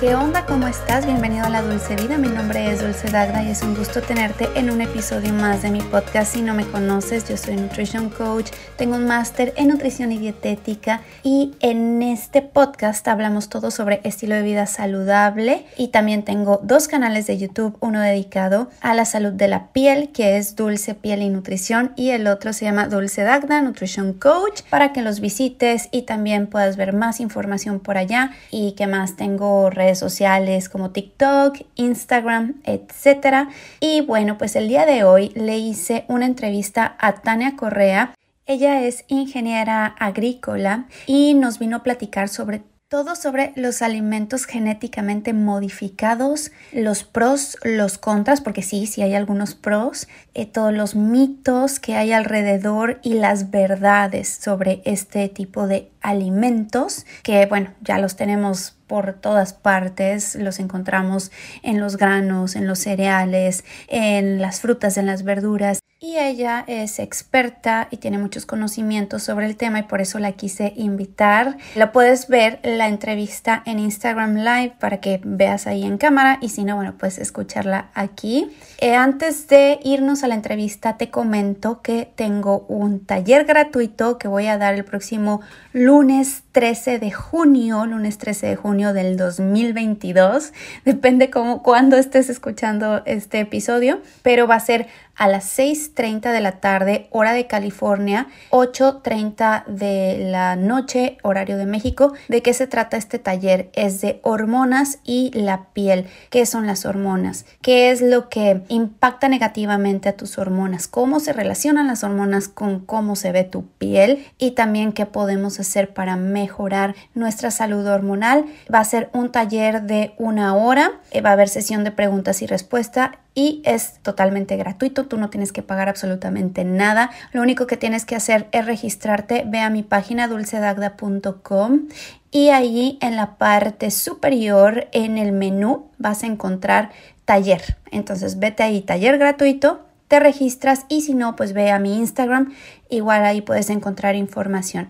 ¿Qué onda? ¿Cómo estás? Bienvenido a La Dulce Vida. Mi nombre es Dulce Dagda y es un gusto tenerte en un episodio más de mi podcast. Si no me conoces, yo soy Nutrition Coach, tengo un máster en nutrición y dietética y en este podcast hablamos todo sobre estilo de vida saludable y también tengo dos canales de YouTube, uno dedicado a la salud de la piel, que es Dulce Piel y Nutrición y el otro se llama Dulce Dagda Nutrition Coach para que los visites y también puedas ver más información por allá y que más tengo redes sociales como TikTok, Instagram, etc. Y bueno, pues el día de hoy le hice una entrevista a Tania Correa. Ella es ingeniera agrícola y nos vino a platicar sobre todo sobre los alimentos genéticamente modificados, los pros, los contras, porque sí, sí hay algunos pros, eh, todos los mitos que hay alrededor y las verdades sobre este tipo de alimentos que, bueno, ya los tenemos por todas partes, los encontramos en los granos, en los cereales, en las frutas, en las verduras. Y ella es experta y tiene muchos conocimientos sobre el tema y por eso la quise invitar. La puedes ver la entrevista en Instagram Live para que veas ahí en cámara y si no, bueno, puedes escucharla aquí. Eh, antes de irnos a la entrevista, te comento que tengo un taller gratuito que voy a dar el próximo lunes 13 de junio, lunes 13 de junio del 2022. Depende cómo, cuándo estés escuchando este episodio, pero va a ser a las 6.30 de la tarde, hora de California, 8.30 de la noche, horario de México. ¿De qué se trata este taller? Es de hormonas y la piel. ¿Qué son las hormonas? ¿Qué es lo que impacta negativamente a tus hormonas? ¿Cómo se relacionan las hormonas con cómo se ve tu piel? Y también qué podemos hacer para mejorar nuestra salud hormonal. Va a ser un taller de una hora. Va a haber sesión de preguntas y respuestas y es totalmente gratuito, tú no tienes que pagar absolutamente nada, lo único que tienes que hacer es registrarte, ve a mi página dulcedagda.com y ahí en la parte superior en el menú vas a encontrar taller, entonces vete ahí, taller gratuito, te registras y si no, pues ve a mi Instagram, igual ahí puedes encontrar información.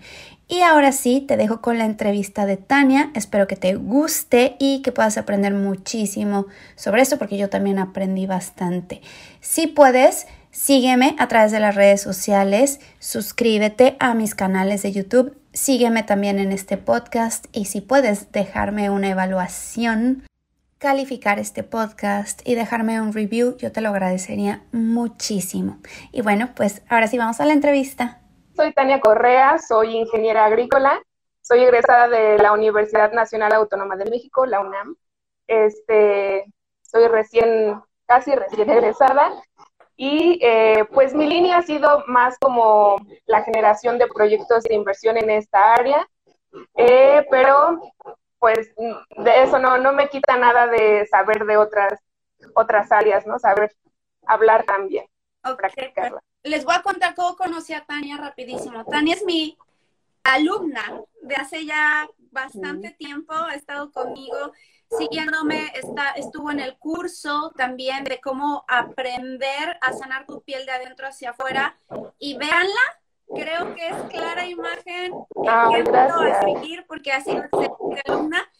Y ahora sí, te dejo con la entrevista de Tania. Espero que te guste y que puedas aprender muchísimo sobre esto porque yo también aprendí bastante. Si puedes, sígueme a través de las redes sociales, suscríbete a mis canales de YouTube, sígueme también en este podcast y si puedes dejarme una evaluación calificar este podcast y dejarme un review, yo te lo agradecería muchísimo. Y bueno, pues ahora sí vamos a la entrevista soy Tania Correa, soy ingeniera agrícola, soy egresada de la Universidad Nacional Autónoma de México, la UNAM. Este, soy recién, casi recién egresada y eh, pues mi línea ha sido más como la generación de proyectos de inversión en esta área, eh, pero pues de eso no, no me quita nada de saber de otras, otras áreas, ¿no? Saber hablar también, practicarla les voy a contar cómo conocí a Tania rapidísimo. Tania es mi alumna de hace ya bastante tiempo, ha estado conmigo siguiéndome, está, estuvo en el curso también de cómo aprender a sanar tu piel de adentro hacia afuera. Y véanla, creo que es clara imagen a seguir porque ha sido alumna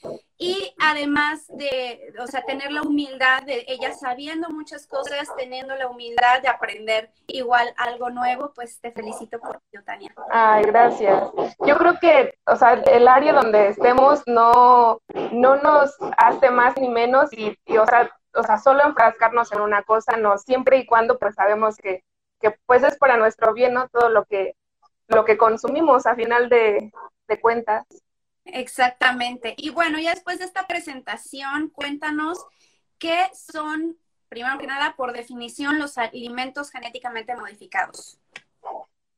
y además de, o sea, tener la humildad de ella sabiendo muchas cosas, teniendo la humildad de aprender igual algo nuevo, pues te felicito por ello, Tania. Ay, gracias. Yo creo que, o sea, el área donde estemos no, no nos hace más ni menos y, o, sea, o sea, solo enfrascarnos en una cosa, no, siempre y cuando pues sabemos que, que pues es para nuestro bien, ¿no? Todo lo que, lo que consumimos a final de, de cuentas. Exactamente. Y bueno, ya después de esta presentación, cuéntanos qué son, primero que nada, por definición, los alimentos genéticamente modificados.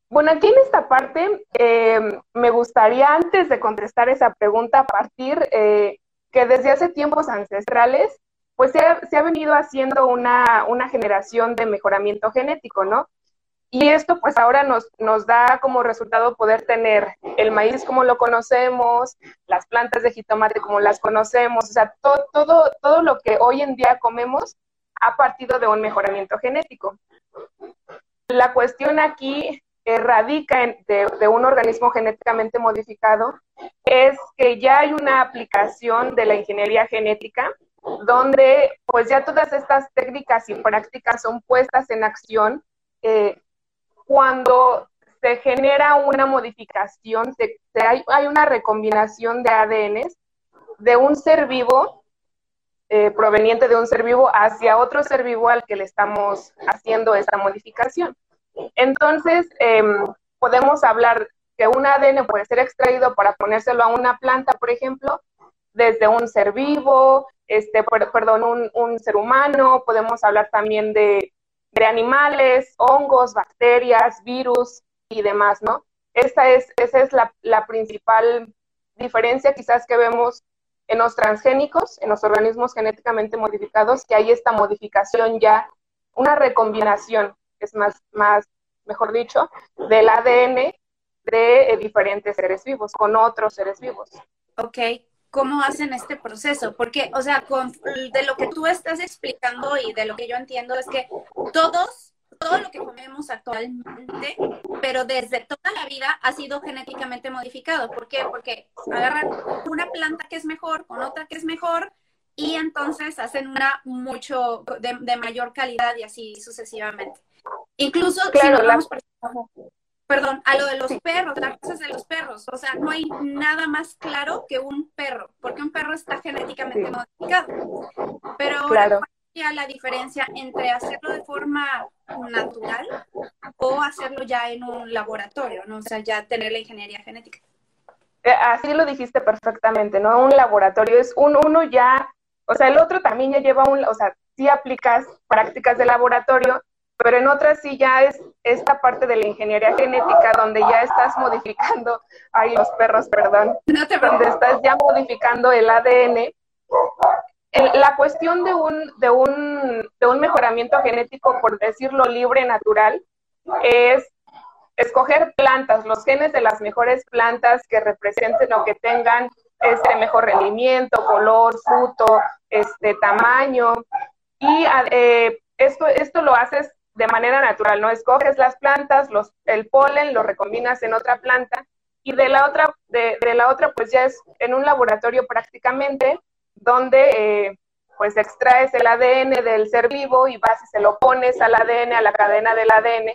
Bueno, aquí en esta parte eh, me gustaría, antes de contestar esa pregunta, partir eh, que desde hace tiempos ancestrales, pues se ha, venido haciendo una, una generación de mejoramiento genético, ¿no? Y esto pues ahora nos, nos da como resultado poder tener el maíz como lo conocemos, las plantas de jitomate como las conocemos, o sea, todo, todo, todo lo que hoy en día comemos ha partido de un mejoramiento genético. La cuestión aquí radica en, de, un organismo genéticamente modificado es que ya hay una aplicación de la ingeniería genética donde pues ya todas estas técnicas y prácticas son puestas en acción eh, cuando se genera una modificación, se, hay, una recombinación de ADN de un ser vivo eh, proveniente de un ser vivo hacia otro ser vivo al que le estamos haciendo esta modificación. Entonces, eh, podemos hablar que un ADN puede ser extraído para ponérselo a una planta, por ejemplo, desde un ser vivo, este, perdón, un ser humano, podemos hablar también de, de, animales, hongos, bacterias, virus y demás, ¿no? Esta es, esa es la, la principal diferencia quizás que vemos en los transgénicos, en los organismos genéticamente modificados, que hay esta modificación ya, una recombinación, es más, más mejor dicho, del ADN de diferentes seres vivos, con otros seres vivos. Ok, ¿cómo hacen este proceso? Porque, o sea, con, de lo que tú estás explicando y de lo que yo entiendo es que todos todo lo que comemos actualmente, pero desde toda la vida ha sido genéticamente modificado. ¿Por qué? Porque agarran una planta que es mejor con otra que es mejor y entonces hacen una mucho de, mayor calidad y así sucesivamente. Incluso claro, si vamos, perdón, a lo de los perros, las cosas de los perros, o sea, no hay nada más claro que un perro, porque un perro está genéticamente modificado. Pero claro la diferencia entre hacerlo de forma natural o hacerlo ya en un laboratorio, ¿no? O sea, ya tener la ingeniería genética. Eh, así lo dijiste perfectamente, ¿no? Un laboratorio es un uno ya, o sea, el otro también ya lleva un, o sea, sí aplicas prácticas de laboratorio, pero en otras sí ya es esta parte de la ingeniería genética donde ya estás modificando, ay, los perros, perdón, no te donde estás ya modificando el ADN la cuestión de un, de, un, de un mejoramiento genético, por decirlo libre, natural, es escoger plantas, los genes de las mejores plantas que representen o que tengan este mejor rendimiento, color, fruto, este tamaño. Y eh, esto, esto lo haces de manera natural, ¿no? Escoges las plantas, los, el polen, lo recombinas en otra planta, y de la otra, de, de la otra, pues ya es en un laboratorio prácticamente, donde eh, pues extraes el ADN del ser vivo y vas y se lo pones al ADN, a la cadena del ADN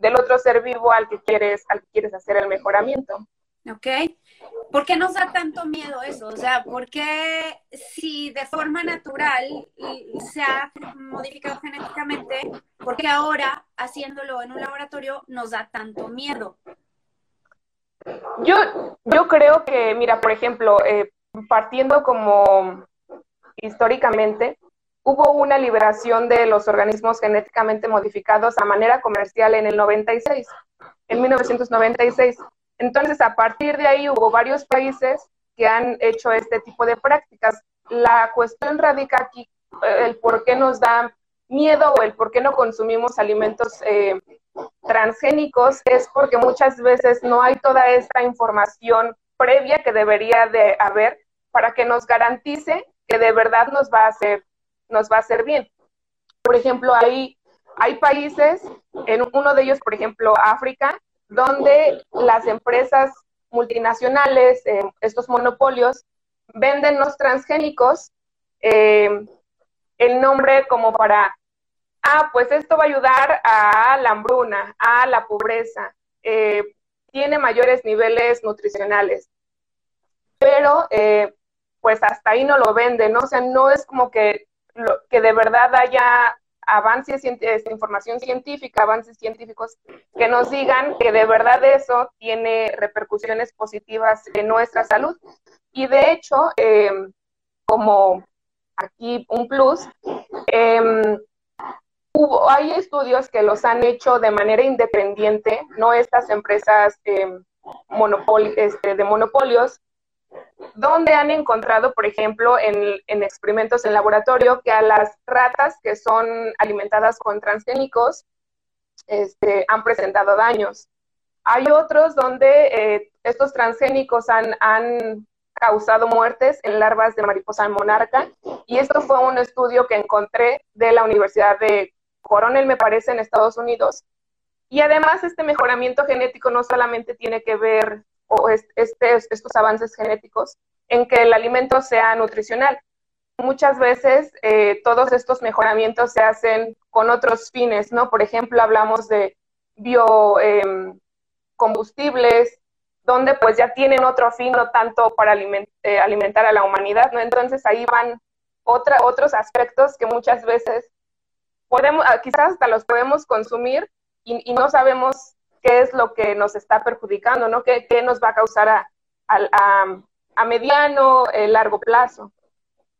del otro ser vivo al que quieres, al que quieres hacer el mejoramiento. Ok. ¿Por qué nos da tanto miedo eso? O sea, ¿por qué si de forma natural se ha modificado genéticamente, por qué ahora haciéndolo en un laboratorio nos da tanto miedo? Yo, yo creo que, mira, por ejemplo, eh, partiendo como históricamente, hubo una liberación de los organismos genéticamente modificados a manera comercial en el 96, en 1996. Entonces, a partir de ahí hubo varios países que han hecho este tipo de prácticas. La cuestión radica aquí eh, el por qué nos da miedo o el por qué no consumimos alimentos eh, transgénicos es porque muchas veces no hay toda esta información previa que debería de haber para que nos garantice que de verdad nos va a hacer, nos va a hacer bien. Por ejemplo, hay, hay países, en uno de ellos, por ejemplo, África, donde las empresas multinacionales, eh, estos monopolios, venden los transgénicos eh, el nombre como para, ah, pues esto va a ayudar a la hambruna, a la pobreza, eh, tiene mayores niveles nutricionales. Pero pues hasta ahí no lo venden, ¿no? O sea, no es como que, que de verdad haya avances, esta información científica, avances científicos que nos digan que de verdad eso tiene repercusiones positivas en nuestra salud. Y de hecho, em, como aquí un plus, eh, hubo, hay estudios que los han hecho de manera independiente, no estas empresas eh, este, de monopolios, donde han encontrado, por ejemplo, en, experimentos en laboratorio, que a las ratas que son alimentadas con transgénicos, este, han presentado daños. Hay otros donde eh, estos transgénicos han, han causado muertes en larvas de mariposa monarca. Y esto fue un estudio que encontré de la Universidad de Coronel, me parece, en Estados Unidos. Y además este mejoramiento genético no solamente tiene que ver, o este, estos avances genéticos, en que el alimento sea nutricional. Muchas veces eh, todos estos mejoramientos se hacen con otros fines, ¿no? Por ejemplo, hablamos de biocombustibles, em, donde pues ya tienen otro fin, no tanto para eh, alimentar a la humanidad, ¿no? Entonces ahí van otra, otros aspectos que muchas veces podemos, ah, quizás hasta los podemos consumir y, no sabemos qué es lo que nos está perjudicando, ¿no? ¿Qué, qué nos va a causar a, a, a mediano, eh, largo plazo?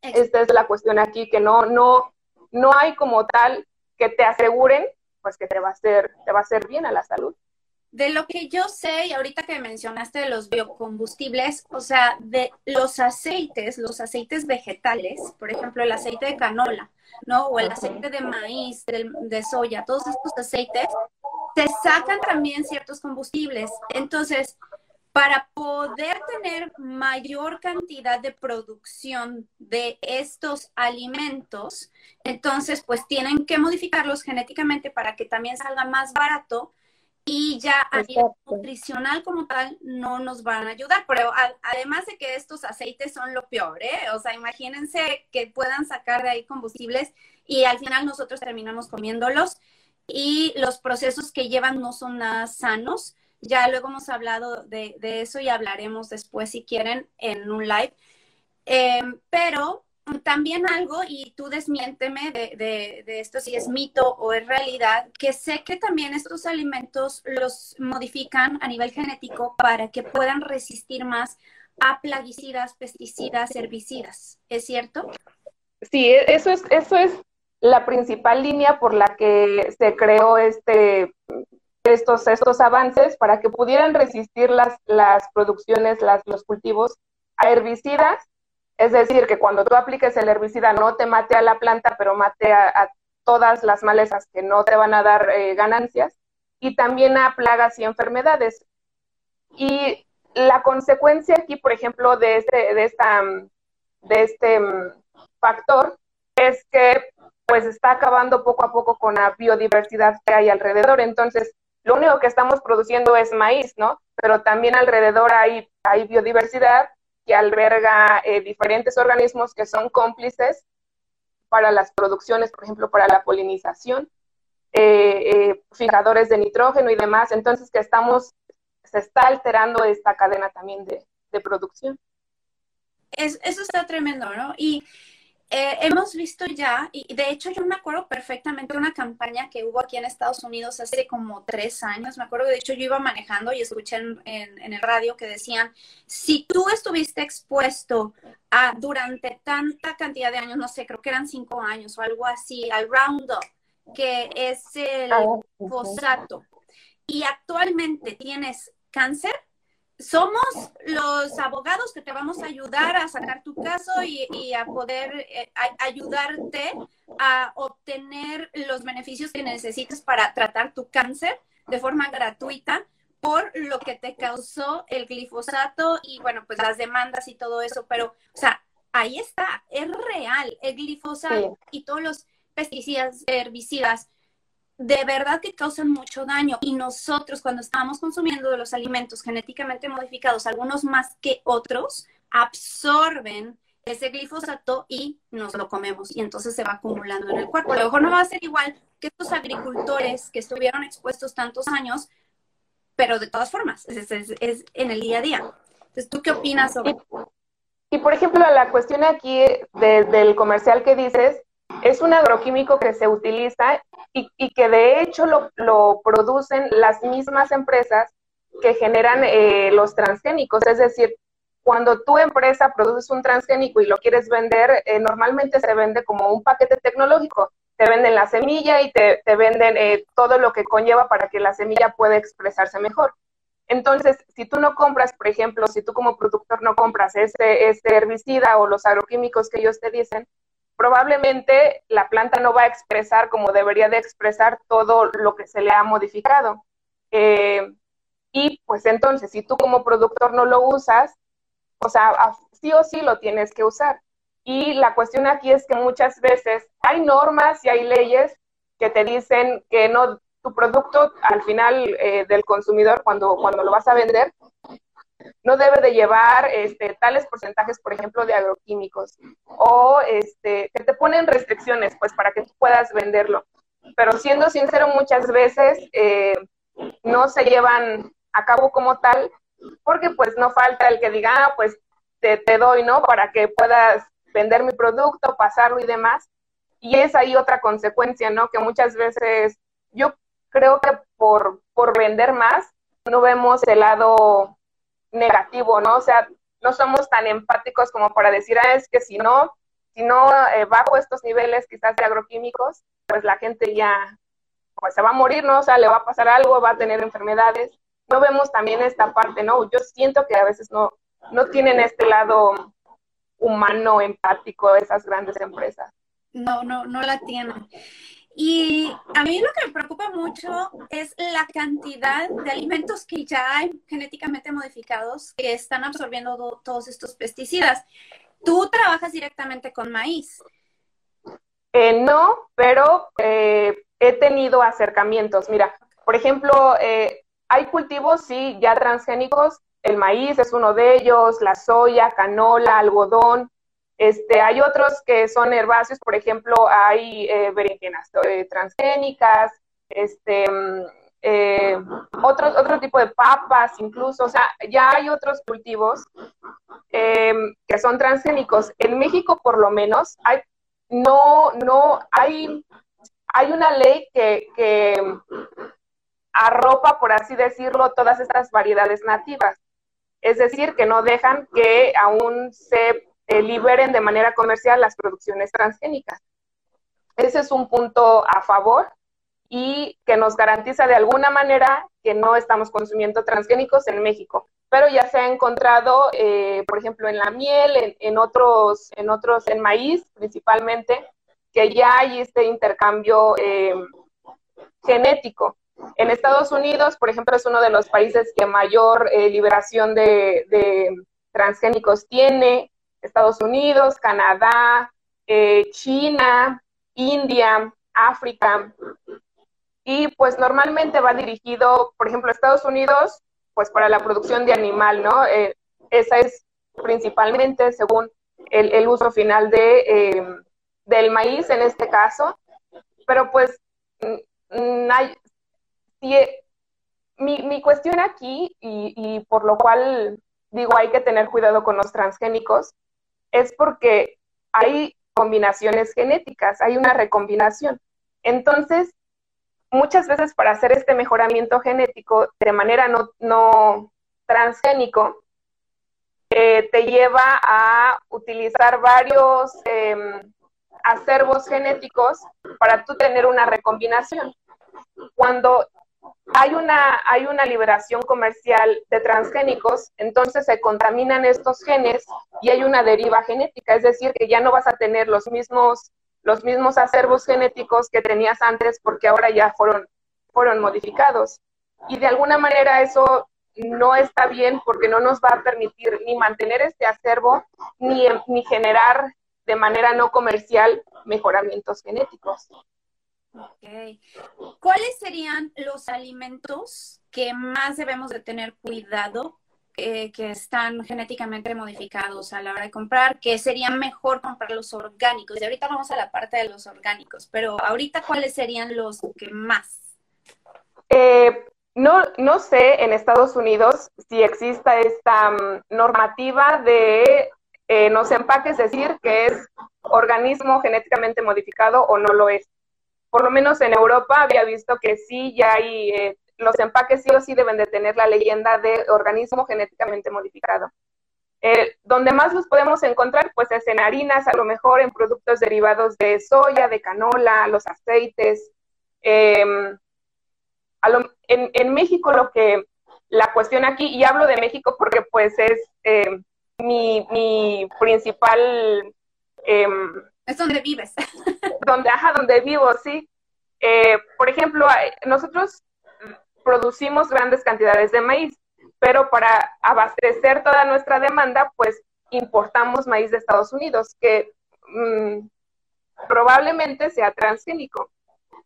Esta es la cuestión aquí, que no, no, no hay como tal que te aseguren pues que te va a hacer, te va a hacer bien a la salud. De lo que yo sé, y ahorita que mencionaste de los biocombustibles, o sea, de los aceites, los aceites vegetales, por ejemplo, el aceite de canola, ¿no? O el aceite de maíz, de, de soya, todos estos aceites, se sacan también ciertos combustibles. Entonces, para poder tener mayor cantidad de producción de estos alimentos, entonces pues tienen que modificarlos genéticamente para que también salga más barato y ya a nivel nutricional como tal no nos van a ayudar. Pero además de que estos aceites son lo peor, ¿eh? O sea, imagínense que puedan sacar de ahí combustibles y al final nosotros terminamos comiéndolos y los procesos que llevan no son nada sanos. Ya luego hemos hablado de, eso y hablaremos después si quieren en un live. Em, pero también algo, y tú desmiénteme de, esto si es mito o es realidad, que sé que también estos alimentos los modifican a nivel genético para que puedan resistir más a plaguicidas, pesticidas, herbicidas. ¿Es cierto? Sí, e, eso es, eso es la principal línea por la que se creó este, estos, estos avances para que pudieran resistir las, las producciones, las, los cultivos a herbicidas es decir, que cuando tú apliques el herbicida no te mate a la planta, pero mate a, todas las malezas que no te van a dar eh, ganancias, y también a plagas y enfermedades. Y la consecuencia aquí, por ejemplo, de este, de esta, de este mm, factor es que pues está acabando poco a poco con la biodiversidad que hay alrededor. Entonces, lo único que estamos produciendo es maíz, ¿no? Pero también alrededor hay, hay biodiversidad que alberga eh, diferentes organismos que son cómplices para las producciones, por ejemplo, para la polinización, eh, eh, fijadores de nitrógeno y demás. Entonces, que estamos, se está alterando esta cadena también de, de producción. Es, eso está tremendo, ¿no? Y eh, hemos visto ya, y de hecho yo me acuerdo perfectamente de una campaña que hubo aquí en Estados Unidos hace como tres años, me acuerdo, de hecho yo iba manejando y escuché en, en, el radio que decían, si tú estuviste expuesto a durante tanta cantidad de años, no sé, creo que eran cinco años o algo así, al Roundup, que es el ah, fosfato, y actualmente tienes cáncer, somos los abogados que te vamos a ayudar a sacar tu caso y, a poder eh, ayudarte a obtener los beneficios que necesitas para tratar tu cáncer de forma gratuita por lo que te causó el glifosato y bueno, pues las demandas y todo eso, pero, o sea, ahí está, es real, el glifosato y todos los pesticidas, herbicidas de verdad que causan mucho daño y nosotros cuando estamos consumiendo de los alimentos genéticamente modificados, algunos más que otros, absorben ese glifosato y nos lo comemos y entonces se va acumulando en el cuerpo. A lo mejor no va a ser igual que estos agricultores que estuvieron expuestos tantos años, pero de todas formas, es, en el día a día. Entonces, ¿tú qué opinas sobre y, por ejemplo, la cuestión aquí del comercial que dices, es un agroquímico que se utiliza y, que de hecho lo, producen las mismas empresas que generan eh, los transgénicos. Es decir, cuando tu empresa produce un transgénico y lo quieres vender, eh, normalmente se vende como un paquete tecnológico. Te venden la semilla y te, venden eh, todo lo que conlleva para que la semilla pueda expresarse mejor. Entonces, si tú no compras, por ejemplo, si tú como productor no compras ese, ese herbicida o los agroquímicos que ellos te dicen, probablemente la planta no va a expresar como debería de expresar todo lo que se le ha modificado. Eh, y pues entonces, si tú como productor no lo usas, o sea, sí o sí lo tienes que usar. Y la cuestión aquí es que muchas veces hay normas y hay leyes que te dicen que no, tu producto al final eh, del consumidor, cuando, cuando lo vas a vender, no debe de llevar este, tales porcentajes, por ejemplo, de agroquímicos, o este, que te ponen restricciones, pues, para que tú puedas venderlo. Pero siendo sincero, muchas veces eh, no se llevan a cabo como tal, porque pues no falta el que diga, ah, pues te, te doy, ¿no? Para que puedas vender mi producto, pasarlo y demás. Y es ahí otra consecuencia, ¿no? Que muchas veces yo creo que por, por vender más no vemos el lado negativo, ¿no? O sea, no somos tan empáticos como para decir, ah, es que si no, si no eh, bajo estos niveles quizás de agroquímicos, pues la gente ya pues se va a morir, ¿no? O sea, le va a pasar algo, va a tener enfermedades. No vemos también esta parte, ¿no? Yo siento que a veces no, no tienen este lado humano, empático, esas grandes empresas. No, no, no la tienen. Y a mí lo que me preocupa mucho es la cantidad de alimentos que ya hay genéticamente modificados que están absorbiendo todos estos pesticidas. ¿Tú trabajas directamente con maíz? Eh, no, pero eh, he tenido acercamientos. Mira, por ejemplo, eh, hay cultivos, sí, ya transgénicos. El maíz es uno de ellos, la soya, canola, algodón. Este, hay otros que son herbáceos, por ejemplo, hay eh, berenjenas eh, transgénicas, este, eh, otro, otro tipo de papas incluso, o sea, ya hay otros cultivos que son transgénicos. En México, por lo menos, hay, no, no, hay, hay una ley que, que arropa, por así decirlo, todas estas variedades nativas. Es decir, que no dejan que aún se eh, liberen de manera comercial las producciones transgénicas. Ese es un punto a favor y que nos garantiza de alguna manera que no estamos consumiendo transgénicos en México. Pero ya se ha encontrado, eh, por ejemplo, en la miel, en, otros, en otros, en maíz principalmente, que ya hay este intercambio eh, genético. En Estados Unidos, por ejemplo, es uno de los países que mayor liberación de, de transgénicos tiene. Estados Unidos, Canadá, eh, China, India, África. Y pues normalmente va dirigido, por ejemplo, Estados Unidos, pues para la producción de animal, ¿no? Eh, esa es principalmente según el, uso final de, eh, del maíz en este caso. Pero pues hay, mi, mi, cuestión aquí, y por lo cual digo hay que tener cuidado con los transgénicos, es porque hay combinaciones genéticas, hay una recombinación. Entonces, muchas veces para hacer este mejoramiento genético de manera no, transgénico, eh, te lleva a utilizar varios em, acervos genéticos para tú tener una recombinación. Cuando hay una, hay una liberación comercial de transgénicos, entonces se contaminan estos genes y hay una deriva genética, es decir, que ya no vas a tener los mismos, los mismos acervos genéticos que tenías antes porque ahora ya fueron, fueron modificados. Y de alguna manera eso no está bien porque no nos va a permitir ni mantener este acervo ni, ni generar de manera no comercial mejoramientos genéticos. Ok. ¿Cuáles serían los alimentos que más debemos de tener cuidado eh, que están genéticamente modificados a la hora de comprar, que sería mejor comprar los orgánicos. Y ahorita vamos a la parte de los orgánicos, pero ahorita, ¿cuáles serían los que más? Eh, no, no sé en Estados Unidos si exista esta mm, normativa de eh, los empaques, decir que es organismo genéticamente modificado o no lo es por lo menos en Europa había visto que sí, ya hay, eh, los empaques sí o sí deben de tener la leyenda de organismo genéticamente modificado. Eh, donde más los podemos encontrar, pues es en harinas, a lo mejor en productos derivados de soya, de canola, los aceites. Em, en, México lo que, la cuestión aquí, y hablo de México porque pues es mi, mi, principal em, Es donde vives. donde, ajá, donde vivo, sí. Eh, por ejemplo, nosotros producimos grandes cantidades de maíz, pero para abastecer toda nuestra demanda, pues importamos maíz de Estados Unidos, que mm, probablemente sea transgénico.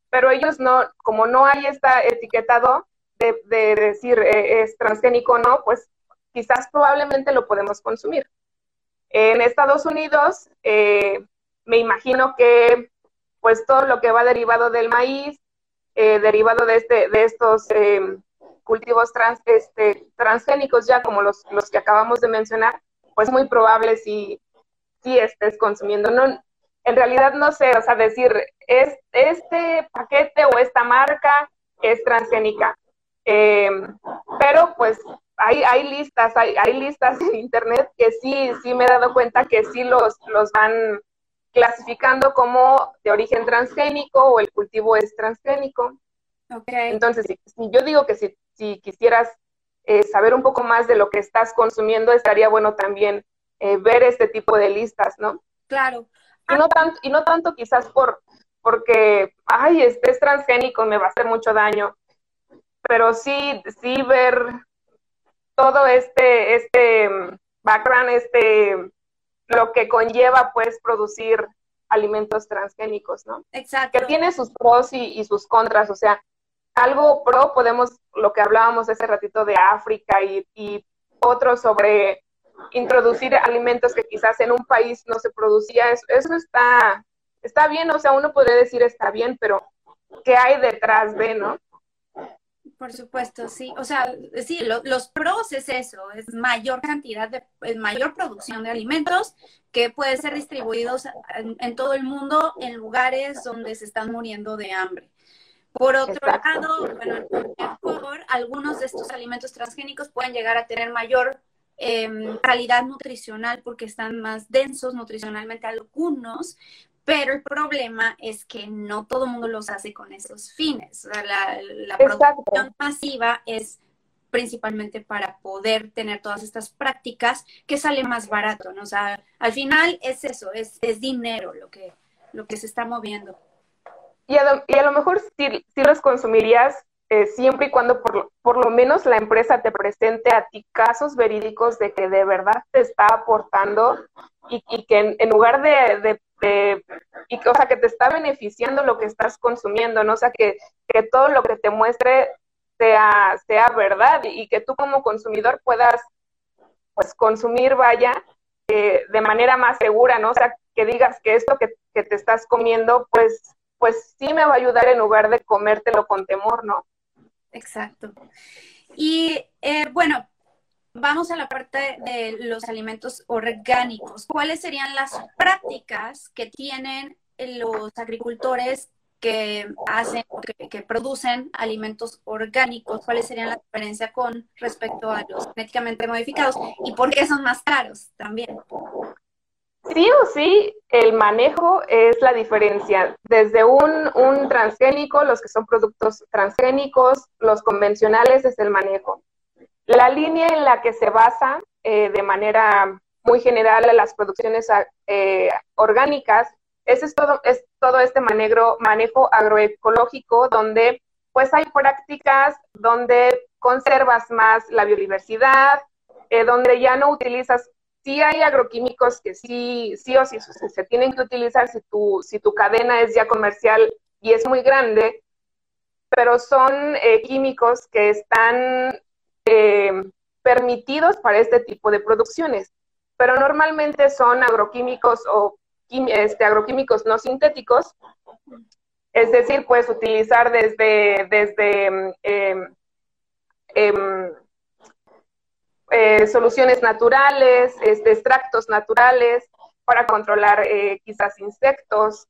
Pero ellos no, como no hay esta etiquetado de, decir eh, es transgénico o no, pues quizás probablemente lo podemos consumir. En Estados Unidos, eh, me imagino que pues todo lo que va derivado del maíz, eh, derivado de, este, de estos cultivos trans, este, transgénicos ya como los, los que acabamos de mencionar, pues muy probable si, si estés consumiendo. No, en realidad no sé, o sea, decir, es, este paquete o esta marca es transgénica. Em, pero pues hay, hay listas, hay, hay listas en internet que sí, sí me he dado cuenta que sí los, los van clasificando como de origen transgénico o el cultivo es transgénico. Okay. Entonces, si, yo digo que si, si quisieras eh, saber un poco más de lo que estás consumiendo, estaría bueno también eh, ver este tipo de listas, ¿no? Claro. Y no tanto, y no tanto quizás por porque, ay, este es transgénico, me va a hacer mucho daño, pero sí, sí ver todo este, este background, este, lo que conlleva, pues, producir alimentos transgénicos, ¿no? Exacto. Que tiene sus pros y, y, sus contras, o sea, algo pro podemos, lo que hablábamos ese ratito de África y, y otro sobre introducir alimentos que quizás en un país no se producía, eso, eso está, está bien, o sea, uno podría decir está bien, pero ¿qué hay detrás de, no? Por supuesto, sí. O sea, sí, los pros es eso, es mayor cantidad de, mayor producción de alimentos que puede ser distribuidos en, todo el mundo en lugares donde se están muriendo de hambre. Por otro lado, bueno, en algunos de estos alimentos transgénicos pueden llegar a tener mayor em, calidad nutricional porque están más densos nutricionalmente algunos, pero el problema es que no todo el mundo los hace con esos fines. la, producción masiva es principalmente para poder tener todas estas prácticas que sale más barato, ¿no? O sea, al final es eso, es, es dinero lo que, lo que se está moviendo. Y a lo, y a lo mejor sí, los consumirías eh, siempre y cuando por, por, lo menos la empresa te presente a ti casos verídicos de que de verdad te está aportando y, y que en, lugar de, de y, o sea, que te está beneficiando lo que estás consumiendo, ¿no? O sea, que, que todo lo que te muestre sea, sea verdad y que tú como consumidor puedas, pues, consumir, vaya, eh, de manera más segura, ¿no? O sea, que digas que esto que, que, te estás comiendo, pues, pues sí me va a ayudar en lugar de comértelo con temor, ¿no? Exacto. Y eh, bueno, vamos a la parte de los alimentos orgánicos. ¿Cuáles serían las prácticas que tienen los agricultores que hacen, que, que producen alimentos orgánicos? ¿Cuáles serían la diferencia con respecto a los genéticamente modificados? ¿Y por qué son más caros también? Sí o sí, el manejo es la diferencia. Desde un, un transgénico, los que son productos transgénicos, los convencionales es el manejo. La línea en la que se basa eh, de manera muy general las producciones eh, orgánicas es, todo, es todo este manejo, manejo agroecológico donde pues hay prácticas donde conservas más la biodiversidad, eh, donde ya no utilizas, sí hay agroquímicos que sí, sí o sí se, tienen que utilizar si tu, si tu cadena es ya comercial y es muy grande, pero son químicos que están eh, permitidos para este tipo de producciones, pero normalmente son agroquímicos o este, agroquímicos no sintéticos, es decir, puedes utilizar desde, desde em, em, eh, soluciones naturales, este, extractos naturales para controlar eh, quizás insectos,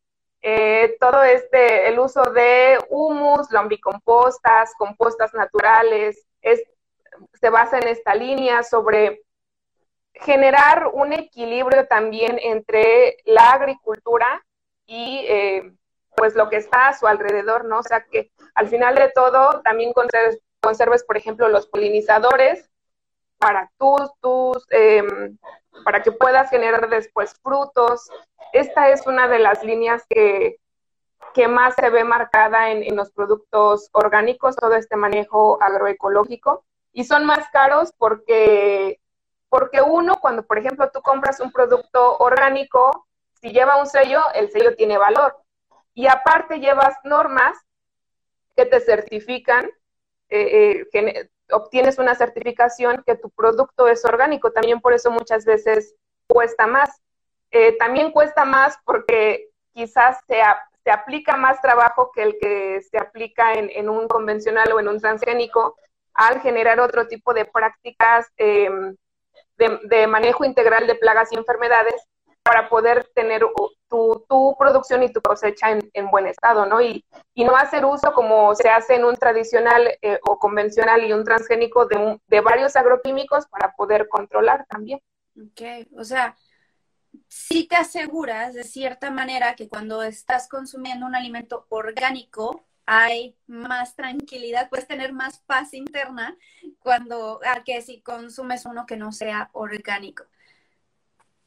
todo este, el uso de humus, lombricompostas, compostas naturales, es, se basa en esta línea sobre generar un equilibrio también entre la agricultura y eh, pues lo que está a su alrededor, ¿no? O sea que al final de todo también conserves, por ejemplo, los polinizadores para tus, tus, em, para que puedas generar después frutos. Esta es una de las líneas que, que más se ve marcada en, en los productos orgánicos, todo este manejo agroecológico. Y son más caros porque, porque uno, cuando por ejemplo tú compras un producto orgánico, si lleva un sello, el sello tiene valor. Y aparte llevas normas que te certifican, eh, eh, obtienes una certificación que tu producto es orgánico. También por eso muchas veces cuesta más. Eh, también cuesta más porque quizás se, se, aplica más trabajo que el que se aplica en, un convencional o en un transgénico al generar otro tipo de prácticas em, de, manejo integral de plagas y enfermedades para poder tener tu, producción y tu cosecha en, buen estado, ¿no? Y, no hacer uso como se hace en un tradicional eh, o convencional y un transgénico de, de varios agroquímicos para poder controlar también. Ok, o sea, si te aseguras de cierta manera que cuando estás consumiendo un alimento orgánico, hay más tranquilidad, puedes tener más paz interna cuando, a que si consumes uno que no sea orgánico.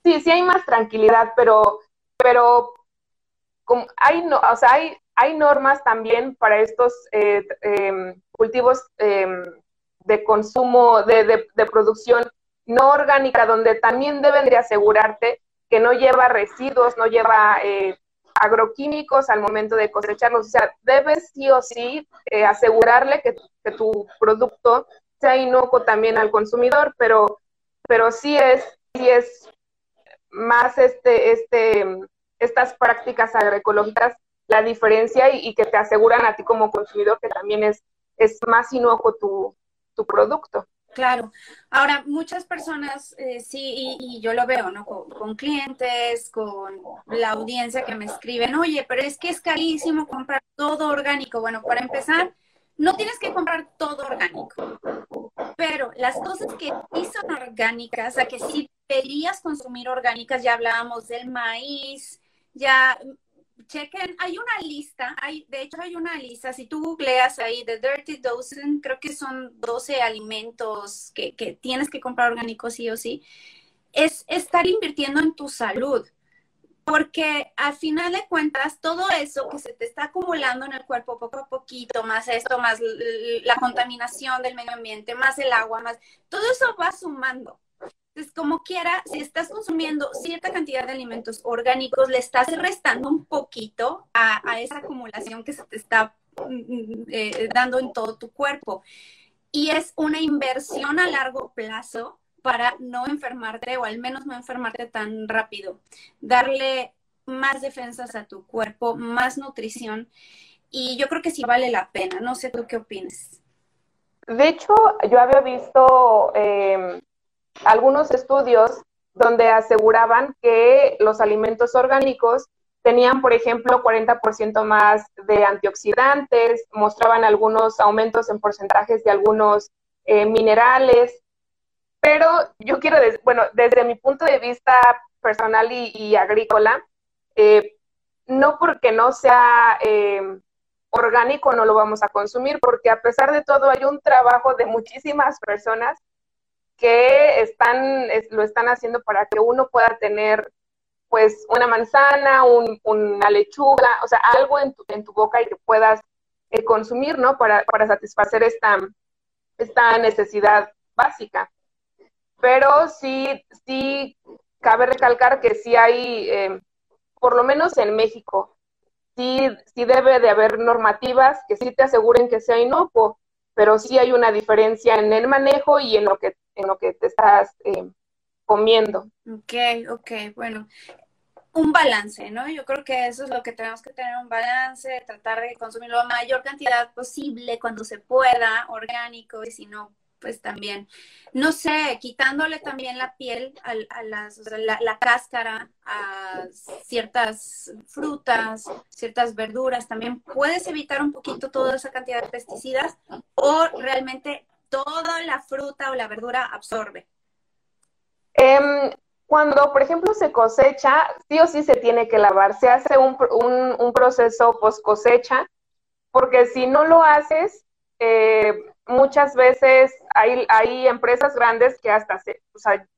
Sí, sí hay más tranquilidad, pero, pero como hay, no, o sea, hay, hay normas también para estos eh, em, cultivos em, de consumo, de, de, producción no orgánica, donde también deben de asegurarte que no lleva residuos, no lleva eh, agroquímicos al momento de cosecharlos. O sea, debes sí o sí eh, asegurarle que, tu producto sea inocuo también al consumidor, pero, pero sí es, sí es más este, este, estas prácticas agroecológicas la diferencia y, que te aseguran a ti como consumidor que también es, es más inocuo tu, tu producto. Claro. Ahora, muchas personas, eh, sí, y, yo lo veo, ¿no? Con, clientes, con la audiencia que me escriben, oye, pero es que es carísimo comprar todo orgánico. Bueno, para empezar, no tienes que comprar todo orgánico, pero las cosas que sí son orgánicas, o sea, que sí deberías consumir orgánicas, ya hablábamos del maíz, ya chequen, hay una lista, hay, de hecho hay una lista, si tú googleas ahí The Dirty Dozen, creo que son 12 alimentos que, que tienes que comprar orgánicos sí o sí, es estar invirtiendo en tu salud. Porque al final de cuentas, todo eso que se te está acumulando en el cuerpo poco a poquito, más esto, más la contaminación del medio ambiente, más el agua, más, todo eso va sumando. Entonces, como quiera, si estás consumiendo cierta cantidad de alimentos orgánicos, le estás restando un poquito a, esa acumulación que se te está mm, eh, dando en todo tu cuerpo. Y es una inversión a largo plazo para no enfermarte o al menos no enfermarte tan rápido. Darle más defensas a tu cuerpo, más nutrición. Y yo creo que sí vale la pena. No sé tú qué opinas. De hecho, yo había visto eh, algunos estudios donde aseguraban que los alimentos orgánicos tenían, por ejemplo, 40% más de antioxidantes, mostraban algunos aumentos en porcentajes de algunos eh, minerales, pero yo quiero, decir, bueno, desde mi punto de vista personal y, agrícola, eh, no porque no sea eh, orgánico no lo vamos a consumir, porque a pesar de todo hay un trabajo de muchísimas personas que están, lo están haciendo para que uno pueda tener pues una manzana, una lechuga, o sea, algo en tu, en tu boca y que puedas eh, consumir, ¿no? Para, para satisfacer esta, esta necesidad básica. Pero sí, sí cabe recalcar que sí hay, eh, por lo menos en México, sí, sí debe de haber normativas que sí te aseguren que sea inocuo, pero sí hay una diferencia en el manejo y en lo que en lo que te estás eh, comiendo. Ok, ok, bueno, un balance, ¿no? Yo creo que eso es lo que tenemos que tener, un balance, tratar de consumir la mayor cantidad posible cuando se pueda, orgánico, y si no, pues también, no sé, quitándole también la piel a, las, la, cáscara a ciertas frutas, ciertas verduras, también puedes evitar un poquito toda esa cantidad de pesticidas o realmente toda la fruta o la verdura absorbe? Em, cuando, por ejemplo, se cosecha, sí o sí se tiene que lavar. Se hace un, proceso post cosecha, porque si no lo haces, eh, muchas veces hay, hay empresas grandes que hasta se,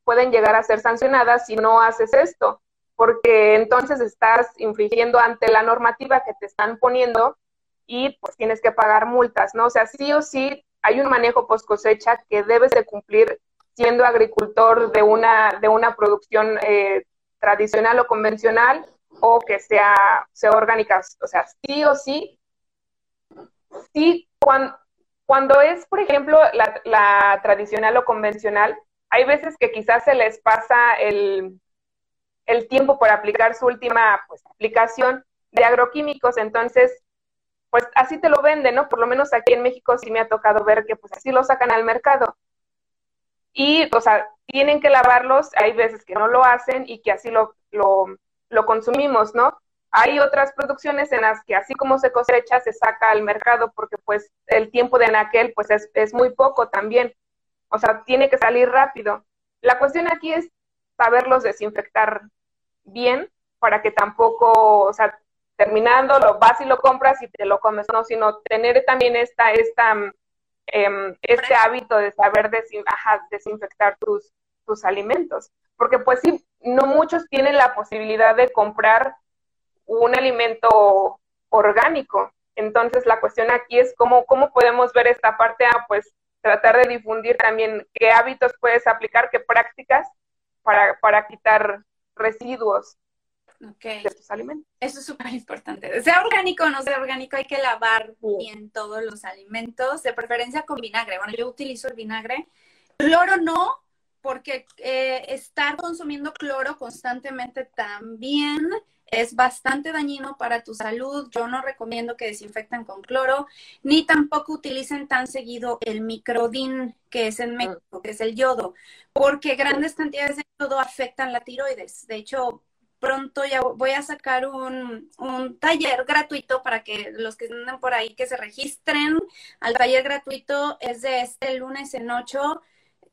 pueden llegar a ser sancionadas si no haces esto, porque entonces estás infringiendo ante la normativa que te están poniendo y pues tienes que pagar multas, ¿no? O sea, sí o sí hay un manejo post cosecha que debes de cumplir siendo agricultor de una, de una producción eh, tradicional o convencional o que sea, sea orgánica. O sea, sí o sí, sí, cuando, cuando es, por ejemplo, la, tradicional o convencional, hay veces que quizás se les pasa el, tiempo por aplicar su última pues, aplicación de agroquímicos, entonces pues así te lo venden, ¿no? Por lo menos aquí en México sí me ha tocado ver que pues así lo sacan al mercado. Y, o sea, tienen que lavarlos, hay veces que no lo hacen y que así lo consumimos, ¿no? Hay otras producciones en las que así como se cosecha, se saca al mercado porque pues el tiempo de anaquel pues es, es muy poco también. O sea, tiene que salir rápido. La cuestión aquí es saberlos desinfectar bien para que tampoco, o sea, terminando, lo vas y lo compras y te lo comes, no, sino tener también esta, esta, em, este hábito de saber desinfectar tus, tus alimentos. Porque pues sí, no muchos tienen la posibilidad de comprar un alimento orgánico. Entonces la cuestión aquí es cómo, cómo podemos ver esta parte, a pues tratar de difundir también qué hábitos puedes aplicar, qué prácticas para, para quitar residuos Okay. Eso es súper importante. Sea orgánico o no sea orgánico, hay que lavar bien todos los alimentos, de preferencia con vinagre. Bueno, yo utilizo el vinagre. Cloro no, porque eh, estar consumiendo cloro constantemente también es bastante dañino para tu salud. Yo no recomiendo que desinfecten con cloro, ni tampoco utilicen tan seguido el microdin, que es en México, que es el yodo, porque grandes cantidades de yodo afectan la tiroides. De hecho, pronto ya voy a sacar un, taller gratuito para que los que andan por ahí que se registren al taller gratuito. Es de este lunes en 8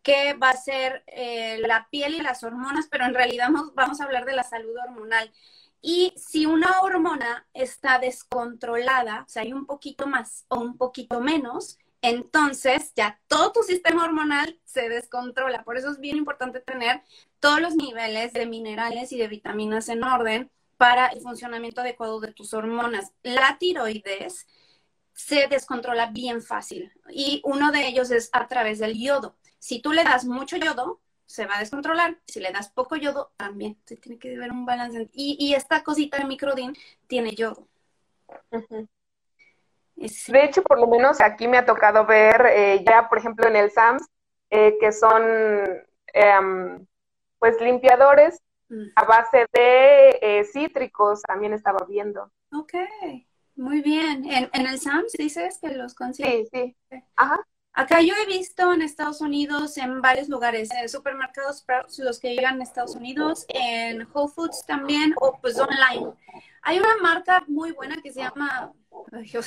que va a ser eh, la piel y las hormonas, pero en realidad vamos, vamos a hablar de la salud hormonal. Y si una hormona está descontrolada, o sea, hay un poquito más o un poquito menos, entonces ya todo tu sistema hormonal se descontrola. Por eso es bien importante tener todos los niveles de minerales y de vitaminas en orden para el funcionamiento adecuado de tus hormonas. La tiroides se descontrola bien fácil y uno de ellos es a través del yodo. Si tú le das mucho yodo, se va a descontrolar. Si le das poco yodo, también. Se tiene que haber un balance. Y, esta cosita de microdin tiene yodo. De hecho, por lo menos aquí me ha tocado ver eh, ya, por ejemplo, en el SAMS, eh, que son em, pues limpiadores mm. a base de eh, cítricos, también estaba viendo. Ok, muy bien. ¿En, en el SAMS dices que los consigues? Sí, sí. Ajá. Acá yo he visto en Estados Unidos, en varios lugares, en supermercados, los que llegan a Estados Unidos, en Whole Foods también, o pues online. Hay una marca muy buena que se llama, yo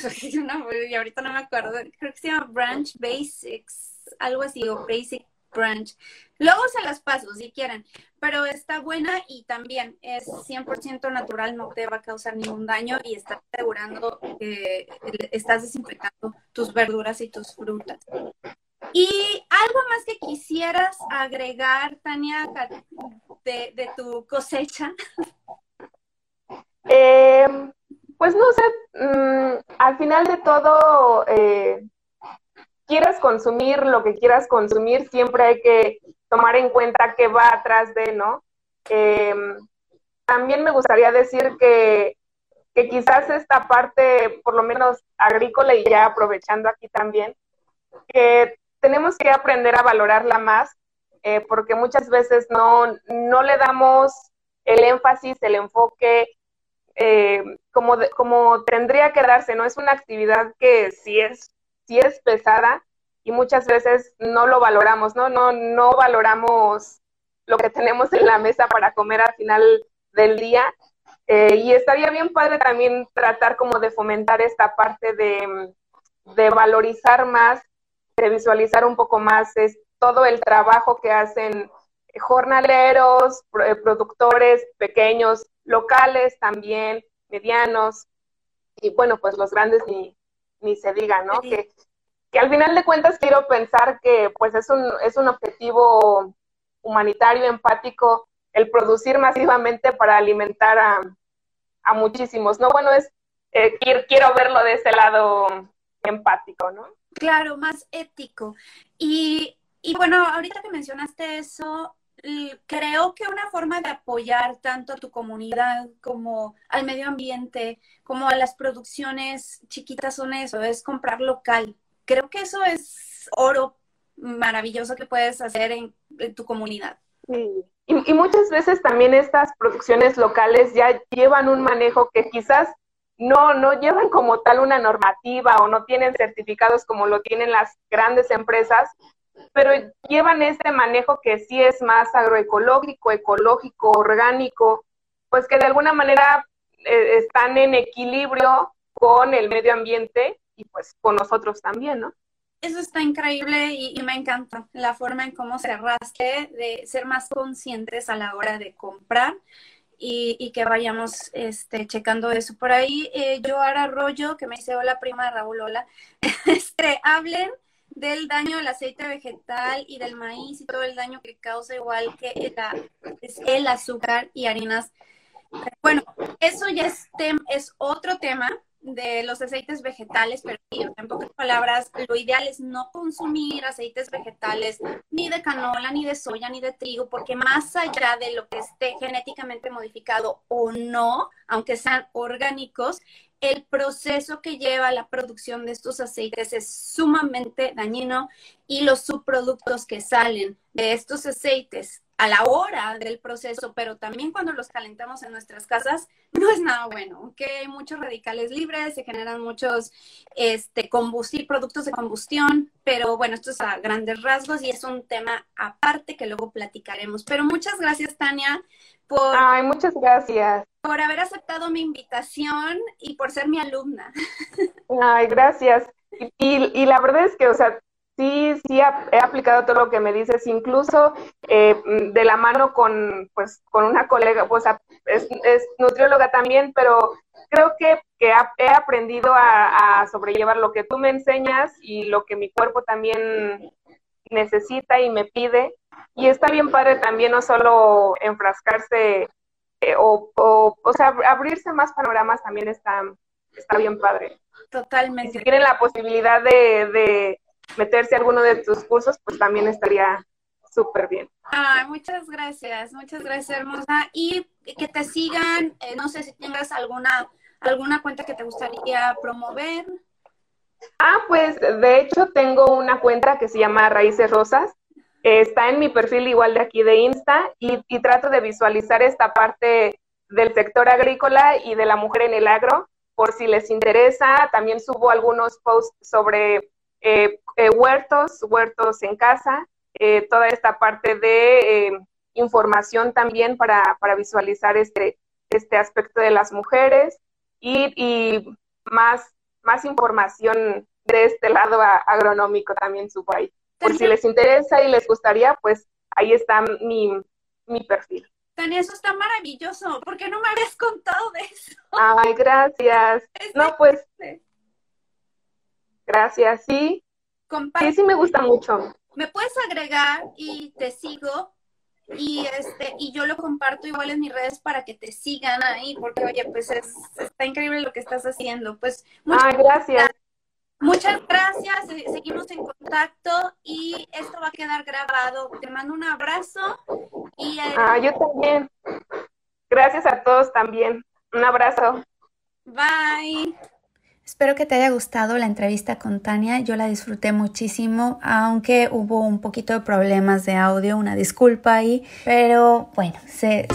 y ahorita no me acuerdo, creo que se llama Branch Basics, algo así, o Basic Branch. Luego se las paso si quieren, pero está buena y también es 100% natural, no te va a causar ningún daño y está asegurando que estás desinfectando tus verduras y tus frutas. Y algo más que quisieras agregar, Tania, de, de tu cosecha. Eh, pues no sé, mm, al final de todo, eh, quieras consumir lo que quieras consumir, siempre hay que tomar en cuenta qué va atrás de, ¿no? Eh, también me gustaría decir que, que quizás esta parte, por lo menos agrícola y ya aprovechando aquí también, que tenemos que aprender a valorarla más, eh, porque muchas veces no, no le damos el énfasis, el enfoque eh, como, como tendría que darse, ¿no? Es una actividad que sí es sí es pesada y muchas veces no lo valoramos, ¿no? No, no valoramos lo que tenemos en la mesa para comer al final del día. Eh, y estaría bien padre también tratar como de fomentar esta parte de, de valorizar más, de visualizar un poco más es todo el trabajo que hacen jornaleros, eh, productores pequeños, locales también, medianos, y bueno, pues los grandes ni, ni se diga, ¿no? Que, que al final de cuentas quiero pensar que pues es un, es un objetivo humanitario, empático, el producir masivamente para alimentar a, a muchísimos, ¿no? Bueno, es, eh, quiero, quiero verlo de ese lado empático, ¿no? Claro, más ético. Y, y bueno, ahorita que mencionaste eso, creo que una forma de apoyar tanto a tu comunidad como al medio ambiente, como a las producciones chiquitas son eso, es comprar local. Creo que eso es oro maravilloso que puedes hacer en, tu comunidad. Y, y, muchas veces también estas producciones locales ya llevan un manejo que quizás no, no llevan como tal una normativa o no tienen certificados como lo tienen las grandes empresas, pero llevan este manejo que sí es más agroecológico, ecológico, orgánico, pues que de alguna manera eh, están en equilibrio con el medio ambiente y pues con nosotros también, ¿no? Eso está increíble y, me encanta la forma en cómo cerraste de ser más conscientes a la hora de comprar y, que vayamos este, checando eso. Por ahí, eh, yo ahora Arroyo, que me dice hola prima Raúl, hola, este, hablen del daño del aceite vegetal y del maíz y todo el daño que causa igual que el, azúcar y harinas. Bueno, eso ya es, es otro tema de los aceites vegetales, pero en pocas palabras, lo ideal es no consumir aceites vegetales ni de canola, ni de soya, ni de trigo, porque más allá de lo que esté genéticamente modificado o no, aunque sean orgánicos, el proceso que lleva la producción de estos aceites es sumamente dañino y los subproductos que salen de estos aceites a la hora del proceso, pero también cuando los calentamos en nuestras casas, no es nada bueno, que hay muchos radicales libres, se generan muchos este, productos de combustión, pero bueno, esto es a grandes rasgos y es un tema aparte que luego platicaremos. Pero muchas gracias, Tania, por... Ay, muchas gracias. Por haber aceptado mi invitación y por ser mi alumna. Ay, gracias. Y, y la verdad es que, o sea, sí, sí he aplicado todo lo que me dices, incluso eh, de la mano con, pues, con una colega, pues es, es nutrióloga también, pero creo que, que he aprendido a, sobrellevar lo que tú me enseñas y lo que mi cuerpo también necesita y me pide. Y está bien padre también no solo enfrascarse eh, o, o, o sea, abrirse más panoramas también está, está bien padre. Totalmente. si tienen la posibilidad de meterse a alguno de tus cursos, pues también estaría súper bien. Ah, muchas gracias, muchas gracias, hermosa. Y que te sigan, eh, no sé si tengas alguna, alguna cuenta que te gustaría promover. Ah, pues de hecho tengo una cuenta que se llama Raíces Rosas. está en mi perfil igual de aquí de Insta y, y trato de visualizar esta parte del sector agrícola y de la mujer en el agro. Por si les interesa, también subo algunos posts sobre eh, eh, huertos, huertos en casa, eh, toda esta parte de información también para, para, visualizar este, este aspecto de las mujeres y, y, más, más información de este lado agronómico también subo ahí. Por si les interesa y les gustaría, pues ahí está mi, mi perfil. Tania, eso está maravilloso. ¿Por qué no me habías contado de eso? Ay, gracias. no, pues Gracias, sí. Sí, sí me gusta mucho. Me puedes agregar y te sigo. Y este y yo lo comparto igual en mis redes para que te sigan ahí porque oye pues es, está increíble lo que estás haciendo. Pues muchas gracias. muchas gracias. Seguimos en contacto y esto va a quedar grabado. Te mando un abrazo y eh, ah yo también. Gracias a todos también. Un abrazo. Bye Espero que te haya gustado la entrevista con Tania. Yo la disfruté muchísimo, aunque hubo un poquito de problemas de audio, una disculpa ahí. Pero bueno, se,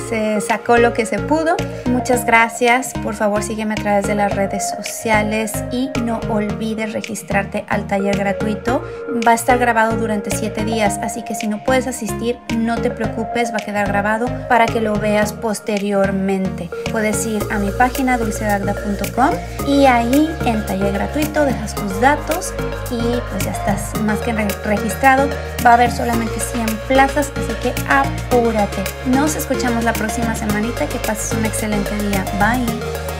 sacó lo que se pudo. Muchas gracias. Por favor, sígueme a través de las redes sociales y no olvides registrarte al taller gratuito. Va a estar grabado durante 7 días, así que si no puedes asistir, no te preocupes, va a quedar grabado para que lo veas posteriormente. Puedes ir a mi página dulcedagda.com y ahí en taller gratuito, dejas tus datos y pues ya estás más que registrado. Va a haber solamente 100 plazas, así que apúrate. Nos escuchamos la próxima semanita. Que pases un excelente día. Bye.